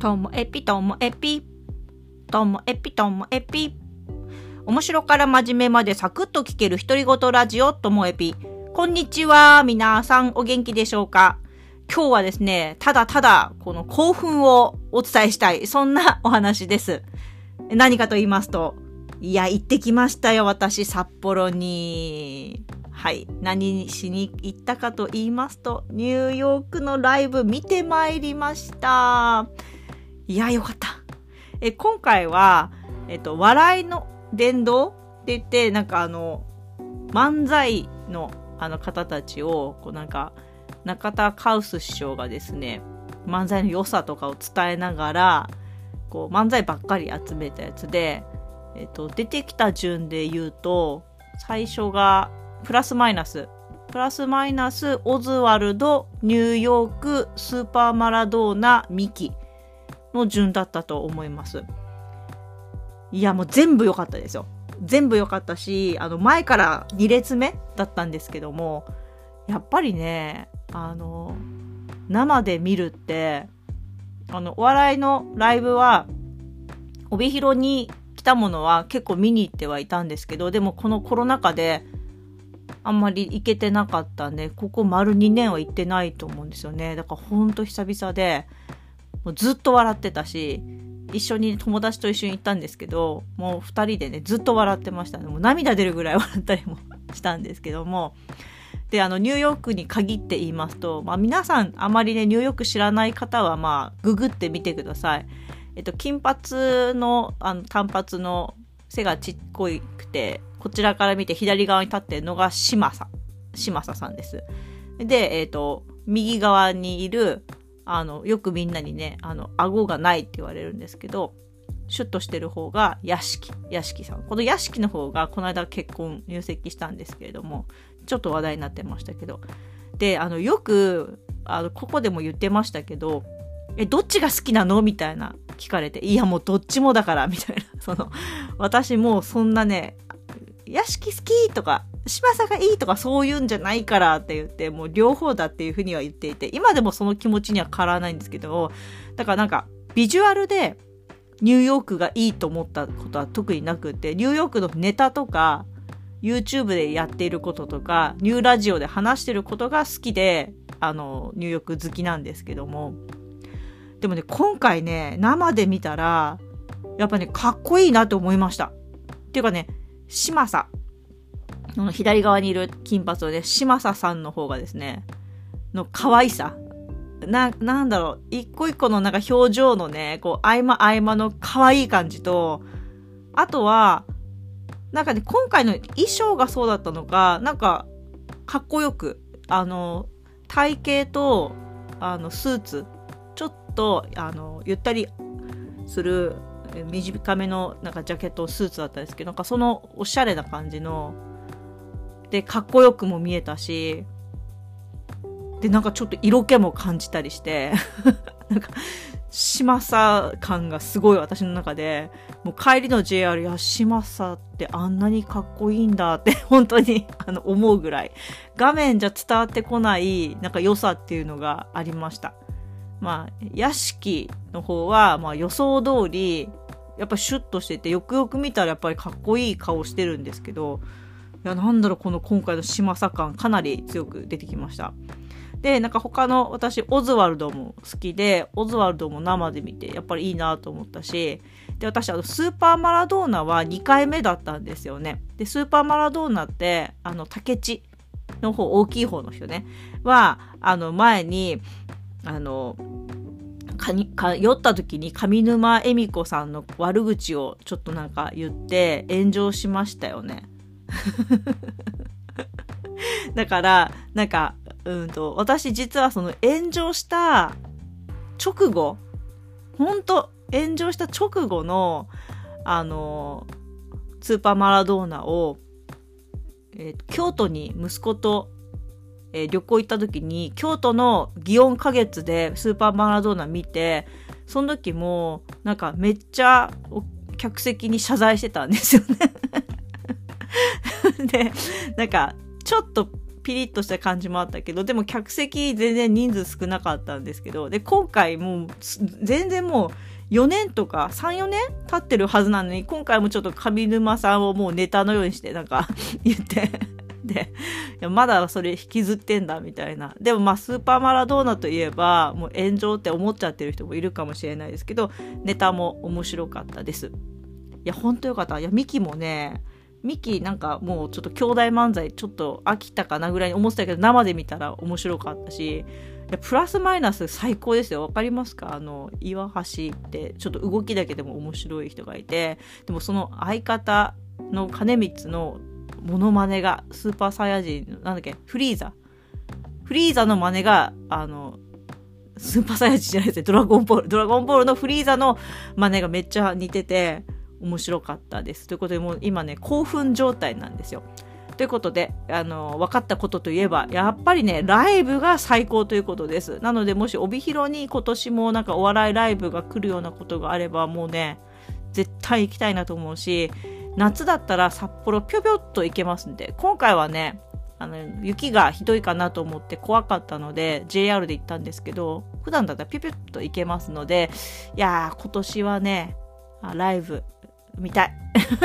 ともエピともエピ。ともエピともエピ。面白から真面目までサクッと聞ける独り言ラジオともエピ。こんにちは。皆さんお元気でしょうか？今日はですね、ただただこの興奮をお伝えしたい。そんなお話です。何かと言いますと、いや、行ってきましたよ、私、札幌に。はい。何しに行ったかと言いますと、ニューヨークのライブ見てまいりました。いや、よかった。え、今回は、えっと、笑いの殿堂って言って、なんかあの、漫才のあの方たちを、こうなんか、中田カウス師匠がですね、漫才の良さとかを伝えながら、こう漫才ばっかり集めたやつで、えっと、出てきた順で言うと、最初がプラスマイナス。プラスマイナス、オズワルド、ニューヨーク、スーパーマラドーナ、ミキの順だったと思います。いや、もう全部良かったですよ。全部良かったし、あの、前から2列目だったんですけども、やっぱりね、あの、生で見るって、あの、お笑いのライブは、帯広に来たものは結構見に行ってはいたんですけど、でもこのコロナ禍であんまり行けてなかったんで、ここ丸2年は行ってないと思うんですよね。だからほんと久々で、もうずっと笑ってたし、一緒に友達と一緒に行ったんですけど、もう二人でね、ずっと笑ってました。もう涙出るぐらい笑ったりもしたんですけども。で、あの、ニューヨークに限って言いますと、まあ皆さんあまりね、ニューヨーク知らない方は、まあ、ググってみてください。えっと、金髪の、あの、単発の背がちっこくて、こちらから見て左側に立ってるのが嶋佐。嶋佐さんです。で、えっ、と、右側にいる、あの、よくみんなにね、あの、顎がないって言われるんですけど、シュッとしてる方が屋敷、屋敷さん。この屋敷の方がこの間結婚入籍したんですけれども、ちょっと話題になってましたけど。で、あの、よく、あの、ここでも言ってましたけど、え、どっちが好きなの？みたいな聞かれて、いやもうどっちもだから、みたいな。その、私もうそんなね、屋敷好きとか、柴さがいいとかそういうんじゃないからって言って、もう両方だっていうふうには言っていて、今でもその気持ちには変わらないんですけど、だからなんか、ビジュアルでニューヨークがいいと思ったことは特になくて、ニューヨークのネタとか、YouTube でやっていることとか、ニューラジオで話してることが好きで、あの、ニューヨーク好きなんですけども。でもね、今回ね、生で見たら、やっぱね、かっこいいなって思いました。っていうかね、嶋佐。この左側にいる金髪のね、嶋佐さんの方がですね、の可愛さ。な、なんだろう、一個一個のなんか表情のね、こう、合間合間の可愛い感じと、あとは、なんかね、今回の衣装がそうだったのか、なんか、かっこよく、あの、体型と、あの、スーツ、ちょっと、あの、ゆったりする短めのなんかジャケットスーツだったんですけどなんかそのおしゃれな感じのでかっこよくも見えたしでなんかちょっと色気も感じたりして なんか嶋佐感がすごい私の中でもう帰りの JR や嶋佐ってあんなにかっこいいんだって 本当にあの思うぐらい。画面じゃ伝わってこないなんか良さっていうのがありました。まあ屋敷の方はまあ予想通りやっぱシュッとしてて、よくよく見たらやっぱりかっこいい顔してるんですけど、や、なんだろう、この今回の島佐感、かなり強く出てきました。で、なんか他の、私、オズワルドも好きで、オズワルドも生で見て、やっぱりいいなと思ったし、で、私、あの、スーパーマラドーナは2回目だったんですよね。で、スーパーマラドーナって、あの、竹地の方、大きい方の人ね、は、あの、前に、あの、かにか酔った時に上沼恵美子さんの悪口をちょっとなんか言って炎上しましたよね。だからなんかうんと私実はその炎上した直後ほんと炎上した直後のあのスーパーマラドーナを、えー、京都に息子とえー、旅行行った時に京都の祇園花月でスーパーマラドーナ見てその時もなんかめっちゃ客席に謝罪してたんですよね。でなんかちょっとピリッとした感じもあったけど、でも客席全然人数少なかったんですけど、で、今回もう、全然もう、4年とか3、4年経ってるはずなのに、今回もちょっと上沼さんをもうネタのようにしてなんか言ってで、まだそれ引きずってんだみたいな。でもまあスーパーマラドーナといえば、もう炎上って思っちゃってる人もいるかもしれないですけど、ネタも面白かったです。いや、ほんとよかった。いや、ミキもね、ミキなんかもうちょっと兄弟漫才ちょっと飽きたかなぐらいに思ってたけど生で見たら面白かったしプラスマイナス最高ですよ。わかりますか？あの、岩橋ってちょっと動きだけでも面白い人がいて、でもその相方の金光のモノマネが、スーパーサイヤ人、なんだっけ、フリーザ。フリーザの真似が、あの、スーパーサイヤ人じゃないですね。ドラゴンボール。ドラゴンボールのフリーザの真似がめっちゃ似てて、面白かったです。ということで、もう今ね、興奮状態なんですよ。ということで、あの、分かったことといえば、やっぱりね、ライブが最高ということです。なので、もし帯広に今年もなんかお笑いライブが来るようなことがあれば、もうね、絶対行きたいなと思うし、夏だったら札幌ぴょぴょっと行けますんで、今回はね、あの、雪がひどいかなと思って怖かったので、JR で行ったんですけど、普段だったらぴょぴょっと行けますので、いやー、今年はね、ライブみたい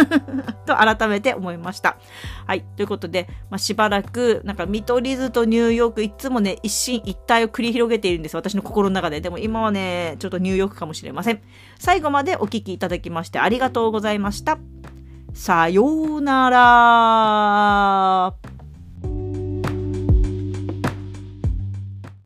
と改めて思いました。はい。ということで、まあ、しばらく、なんか見取り図とニューヨーク、いつもね、一進一退を繰り広げているんです。私の心の中で。でも今はね、ちょっとニューヨークかもしれません。最後までお聴きいただきましてありがとうございました。さようなら。